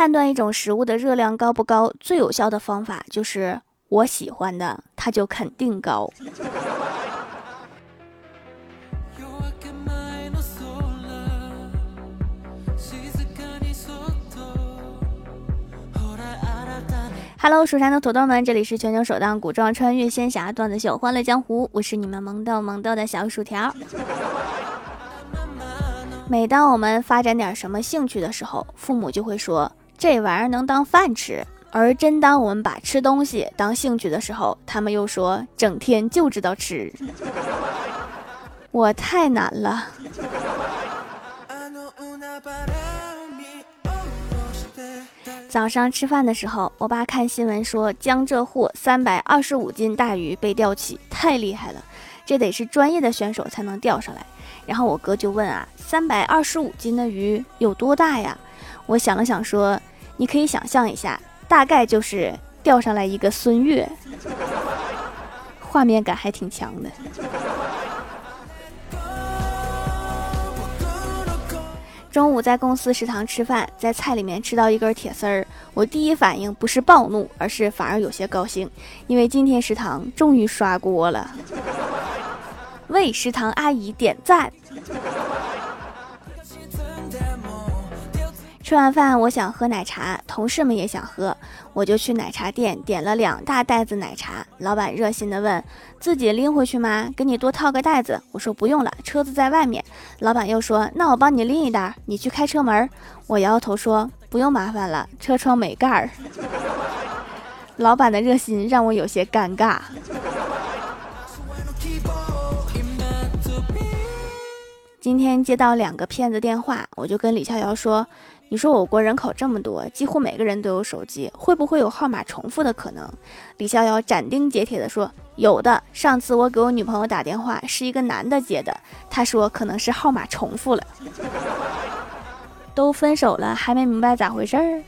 判断一种食物的热量高不高，最有效的方法就是我喜欢的，它就肯定高。Hello，蜀山的土豆们，这里是全球首档古装穿越仙侠段子秀《欢乐江湖》，我是你们萌豆萌豆的小薯条。每当我们发展点什么兴趣的时候，父母就会说这玩意儿能当饭吃；而真当我们把吃东西当兴趣的时候，他们又说整天就知道吃。我太难了。早上吃饭的时候，我爸看新闻说江浙沪三百二十五斤大鱼被钓起，太厉害了，这得是专业的选手才能钓上来。然后我哥就问啊，三百二十五斤的鱼有多大呀？我想了想说，你可以想象一下，大概就是钓上来一个孙悦，画面感还挺强的。中午在公司食堂吃饭，在菜里面吃到一根铁丝儿，我第一反应不是暴怒，而是反而有些高兴，因为今天食堂终于刷锅了，为食堂阿姨点赞。吃完饭，我想喝奶茶，同事们也想喝，我就去奶茶店点了两大袋子奶茶。老板热心的问：“自己拎回去吗？给你多套个袋子。”我说：“不用了，车子在外面。”老板又说：“那我帮你拎一袋，你去开车门。”我摇摇头说：“不用麻烦了，车窗没盖儿。”老板的热心让我有些尴尬。今天接到两个骗子电话，我就跟李逍遥说：“你说我国人口这么多，几乎每个人都有手机，会不会有号码重复的可能？”李逍遥斩钉截铁地说：“有的。上次我给我女朋友打电话，是一个男的接的，他说可能是号码重复了。都分手了，还没明白咋回事儿？”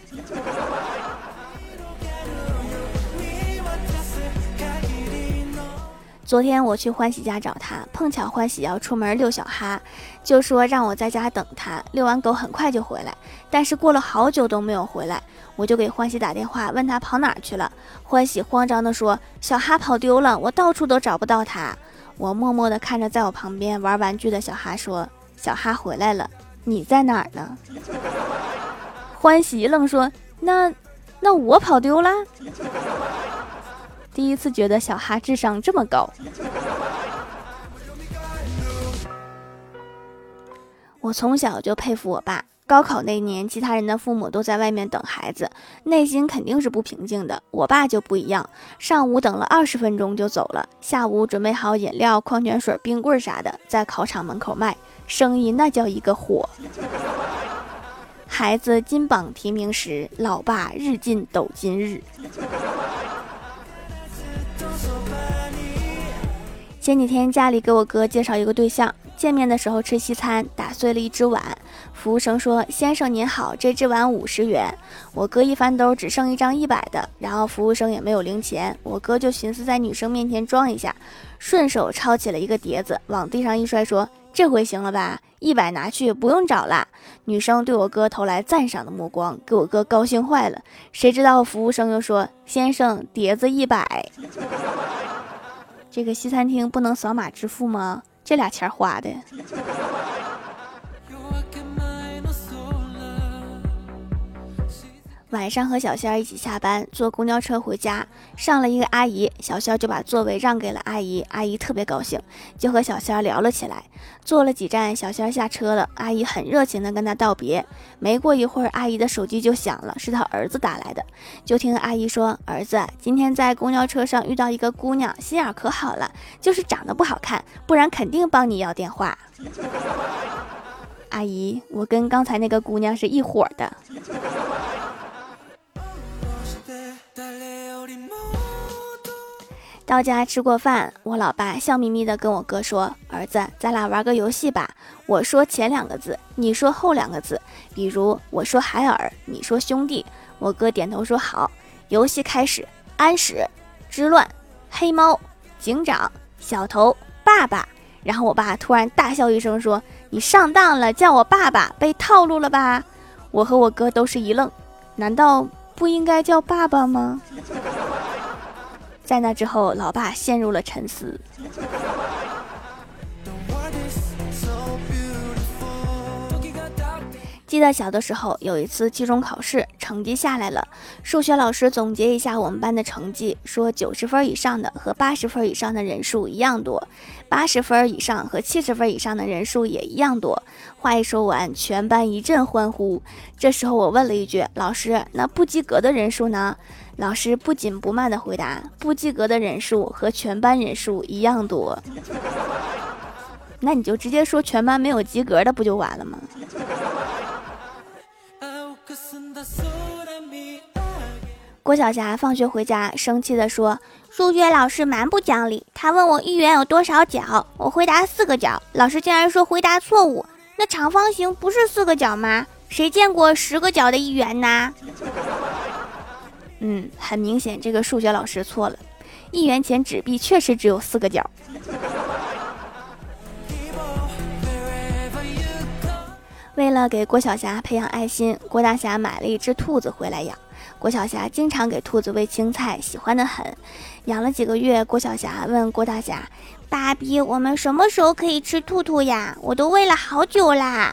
昨天我去欢喜家找他，碰巧欢喜要出门遛小哈，就说让我在家等他，遛完狗很快就回来。但是过了好久都没有回来，我就给欢喜打电话，问他跑哪儿去了。欢喜慌张地说：“小哈跑丢了，我到处都找不到他。”我默默地看着在我旁边玩玩具的小哈，说：“小哈回来了，你在哪儿呢？” 欢喜愣说：“那，那我跑丢了？”第一次觉得小哈智商这么高。我从小就佩服我爸。高考那年，其他人的父母都在外面等孩子，内心肯定是不平静的。我爸就不一样，上午等了二十分钟就走了，下午准备好饮料、矿泉水、冰棍啥的，在考场门口卖，生意那叫一个火。孩子金榜题名时，老爸日进斗金日。前几天家里给我哥介绍一个对象，见面的时候吃西餐，打碎了一只碗。服务生说：“先生您好，这只碗五十元。”我哥一翻兜，只剩一张一百的，然后服务生也没有零钱，我哥就寻思在女生面前装一下，顺手抄起了一个碟子，往地上一摔，说：“这回行了吧？一百拿去，不用找了。”女生对我哥投来赞赏的目光，给我哥高兴坏了。谁知道服务生又说：“先生，碟子一百。”这个西餐厅不能扫码支付吗？这俩钱花的。晚上和小仙儿一起下班，坐公交车回家，上了一个阿姨，小仙儿就把座位让给了阿姨，阿姨特别高兴，就和小仙儿聊了起来。坐了几站，小仙儿下车了，阿姨很热情的跟他道别。没过一会儿，阿姨的手机就响了，是他儿子打来的。就听阿姨说：“儿子，今天在公交车上遇到一个姑娘，心眼可好了，就是长得不好看，不然肯定帮你要电话。”阿姨，我跟刚才那个姑娘是一伙的。到家吃过饭，我老爸笑眯眯的跟我哥说：“儿子，咱俩玩个游戏吧。我说前两个字，你说后两个字。比如我说海尔，你说兄弟。”我哥点头说：“好。”游戏开始，安史之乱，黑猫警长，小头爸爸。然后我爸突然大笑一声说：“你上当了，叫我爸爸，被套路了吧？”我和我哥都是一愣。难道不应该叫爸爸吗？在那之后，老爸陷入了沉思。记得小的时候，有一次期中考试，成绩下来了，数学老师总结一下我们班的成绩，说九十分以上的和八十分以上的人数一样多，八十分以上和七十分以上的人数也一样多。话一说完，全班一阵欢呼。这时候我问了一句：“老师，那不及格的人数呢？”老师不紧不慢地回答：“不及格的人数和全班人数一样多。”那你就直接说全班没有及格的，不就完了吗？郭晓霞放学回家，生气地说：“数学老师蛮不讲理，他问我一元有多少角，我回答四个角，老师竟然说回答错误。那长方形不是四个角吗？谁见过十个角的一元呢？” 嗯，很明显，这个数学老师错了，一元钱纸币确实只有四个角。为了给郭晓霞培养爱心，郭大侠买了一只兔子回来养。郭晓霞经常给兔子喂青菜，喜欢的很。养了几个月，郭晓霞问郭大侠：“爸比，我们什么时候可以吃兔兔呀？我都喂了好久啦。”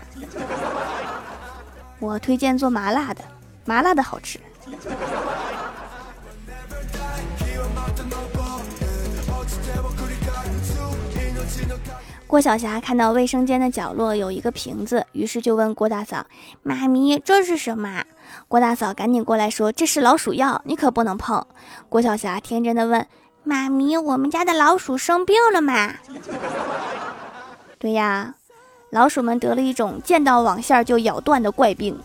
我推荐做麻辣的，麻辣的好吃。郭晓霞看到卫生间的角落有一个瓶子，于是就问郭大嫂：“妈咪，这是什么？”郭大嫂赶紧过来说：“这是老鼠药，你可不能碰。”郭晓霞天真的问：“妈咪，我们家的老鼠生病了吗？”“对呀，老鼠们得了一种见到网线就咬断的怪病。”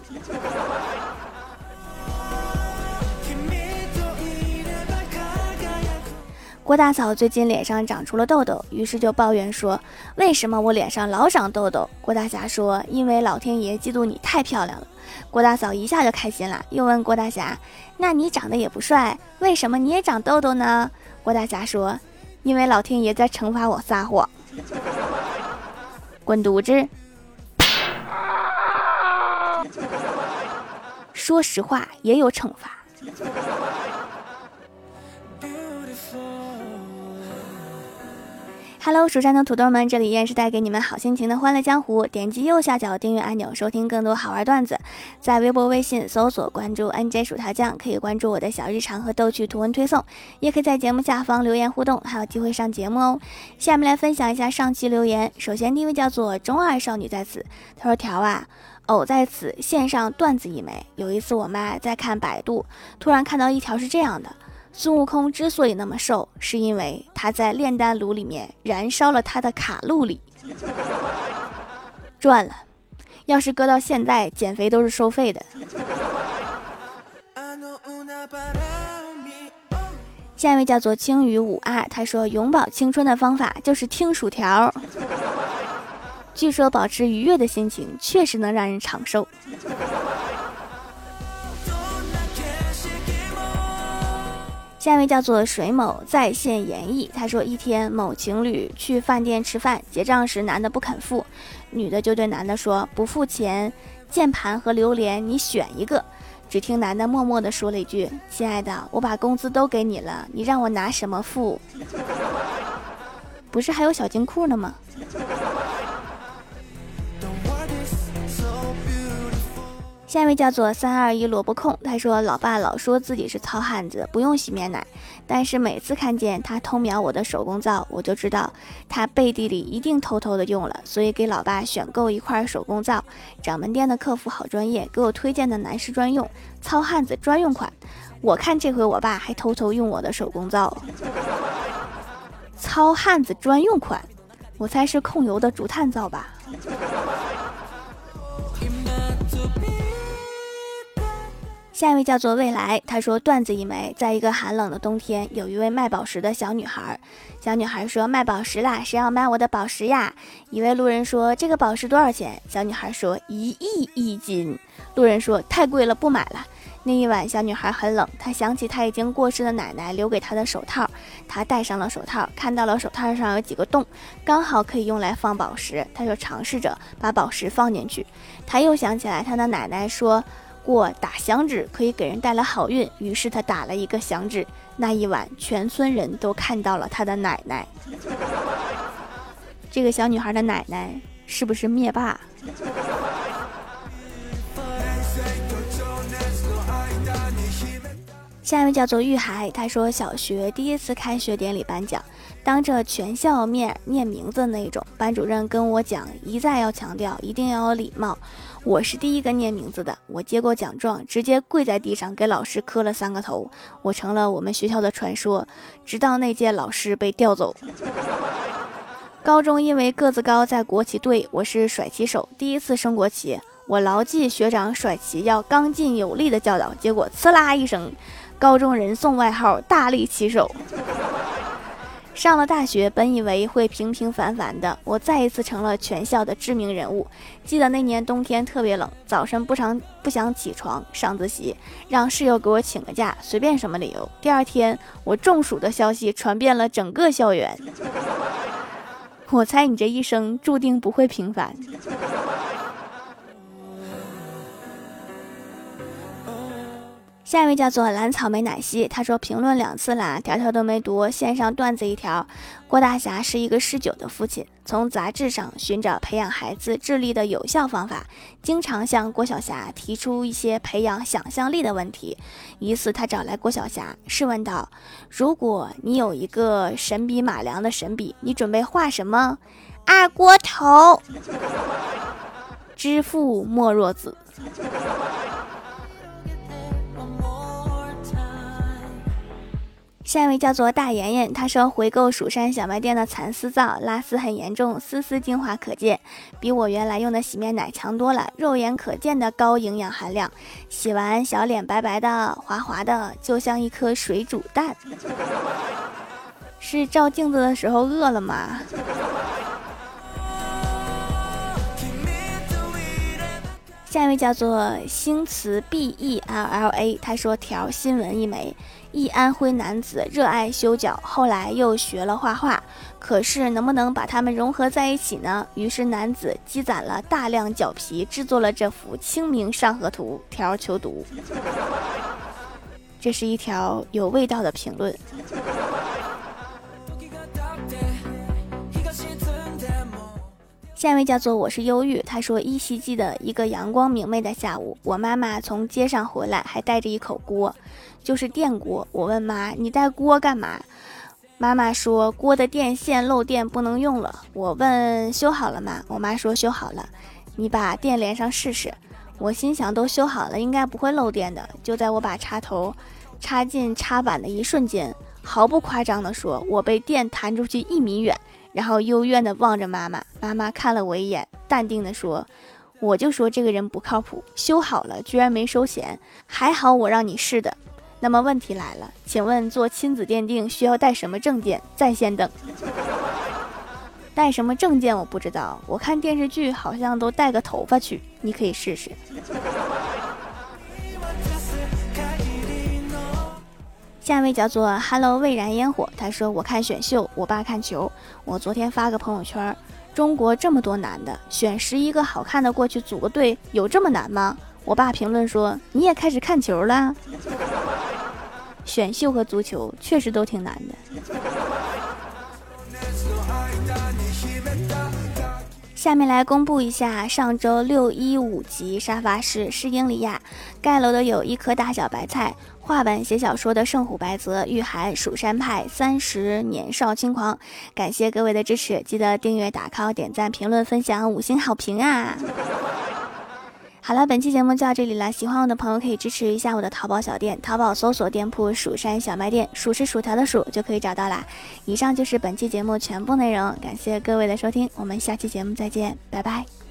郭大嫂最近脸上长出了痘痘，于是就抱怨说：“为什么我脸上老长痘痘？”郭大侠说：“因为老天爷嫉妒你太漂亮了。”郭大嫂一下就开心了，又问郭大侠：“那你长得也不帅，为什么你也长痘痘呢？”郭大侠说：“因为老天爷在惩罚我撒谎。”滚犊子！说实话，也有惩罚。Hello，蜀山的土豆们，这里依然是带给你们好心情的欢乐江湖。点击右下角订阅按钮，收听更多好玩段子。在微博、微信搜索关注 NJ 薯条酱，可以关注我的小日常和逗趣图文推送，也可以在节目下方留言互动，还有机会上节目哦。下面来分享一下上期留言。首先第一位叫做中二少女在此，她说：“条啊，偶在此献上段子一枚。有一次我妈在看百度，突然看到一条是这样的。”孙悟空之所以那么瘦，是因为他在炼丹炉里面燃烧了他的卡路里，赚了。要是搁到现在，减肥都是收费的。下一位叫做青鱼五二，他说永葆青春的方法就是听薯条。据说保持愉悦的心情确实能让人长寿。下一位叫做水某在线演绎，他说一天某情侣去饭店吃饭，结账时男的不肯付，女的就对男的说不付钱，键盘和榴莲你选一个。只听男的默默的说了一句：“亲爱的，我把工资都给你了，你让我拿什么付？不是还有小金库呢吗？”下一位叫做三二一萝卜控，他说：“老爸老说自己是糙汉子，不用洗面奶，但是每次看见他偷瞄我的手工皂，我就知道他背地里一定偷偷的用了，所以给老爸选购一块手工皂。掌门店的客服好专业，给我推荐的男士专用糙汉子专用款。我看这回我爸还偷偷用我的手工皂，糙汉子专用款，我猜是控油的竹炭皂吧。”下一位叫做未来，他说段子一枚，在一个寒冷的冬天，有一位卖宝石的小女孩。小女孩说：“卖宝石啦，谁要买我的宝石呀？”一位路人说：“这个宝石多少钱？”小女孩说：“一亿一斤。”路人说：“太贵了，不买了。”那一晚，小女孩很冷，她想起她已经过世的奶奶留给她的手套，她戴上了手套，看到了手套上有几个洞，刚好可以用来放宝石，她就尝试着把宝石放进去。她又想起来她的奶奶说。过打响指可以给人带来好运，于是他打了一个响指。那一晚，全村人都看到了他的奶奶。这个小女孩的奶奶是不是灭霸？下一位叫做玉海，他说小学第一次开学典礼颁奖，当着全校面念名字那种，班主任跟我讲，一再要强调一定要有礼貌。我是第一个念名字的，我接过奖状，直接跪在地上给老师磕了三个头，我成了我们学校的传说，直到那届老师被调走。高中因为个子高，在国旗队，我是甩旗手，第一次升国旗，我牢记学长甩旗要刚劲有力的教导，结果呲啦一声。高中人送外号“大力骑手”。上了大学，本以为会平平凡凡的，我再一次成了全校的知名人物。记得那年冬天特别冷，早晨不常不想起床上自习，让室友给我请个假，随便什么理由。第二天，我中暑的消息传遍了整个校园。我猜你这一生注定不会平凡。下一位叫做蓝草莓奶昔，他说评论两次啦，条条都没读。线上段子一条：郭大侠是一个嗜酒的父亲，从杂志上寻找培养孩子智力的有效方法，经常向郭晓霞提出一些培养想象力的问题。一次，他找来郭晓霞，试问道：“如果你有一个神笔马良的神笔，你准备画什么？”二锅头。知父莫若子。下一位叫做大妍妍，她说回购蜀山小卖店的蚕丝皂，拉丝很严重，丝丝精华可见，比我原来用的洗面奶强多了，肉眼可见的高营养含量，洗完小脸白白的、滑滑的，就像一颗水煮蛋。是照镜子的时候饿了吗？下一位叫做星词 B E L L A，他说条新闻一枚。一安徽男子热爱修脚，后来又学了画画，可是能不能把它们融合在一起呢？于是男子积攒了大量脚皮，制作了这幅《清明上河图》。条求读，这是一条有味道的评论。下一位叫做我是忧郁，他说依稀记得一个阳光明媚的下午，我妈妈从街上回来，还带着一口锅。就是电锅，我问妈：“你带锅干嘛？”妈妈说：“锅的电线漏电不能用了。”我问：“修好了吗？”我妈说：“修好了。”你把电连上试试。我心想：都修好了，应该不会漏电的。就在我把插头插进插板的一瞬间，毫不夸张地说，我被电弹出去一米远，然后幽怨地望着妈妈。妈妈看了我一眼，淡定地说：“我就说这个人不靠谱，修好了居然没收钱，还好我让你试的。”那么问题来了，请问做亲子鉴定需要带什么证件？在线等。带什么证件我不知道，我看电视剧好像都带个头发去，你可以试试。下一位叫做 Hello 未燃烟火，他说我看选秀，我爸看球。我昨天发个朋友圈，中国这么多男的，选十一个好看的过去组个队，有这么难吗？我爸评论说你也开始看球了。选秀和足球确实都挺难的。下面来公布一下上周六一五级沙发是是英里亚盖楼的有一颗大小白菜，画本写小说的圣虎白泽，御寒蜀山派三十年少轻狂。感谢各位的支持，记得订阅、打 call、点赞、评论、分享、五星好评啊！好了，本期节目就到这里了。喜欢我的朋友可以支持一下我的淘宝小店，淘宝搜索店铺“蜀山小卖店”，数是薯条的数就可以找到啦。以上就是本期节目全部内容，感谢各位的收听，我们下期节目再见，拜拜。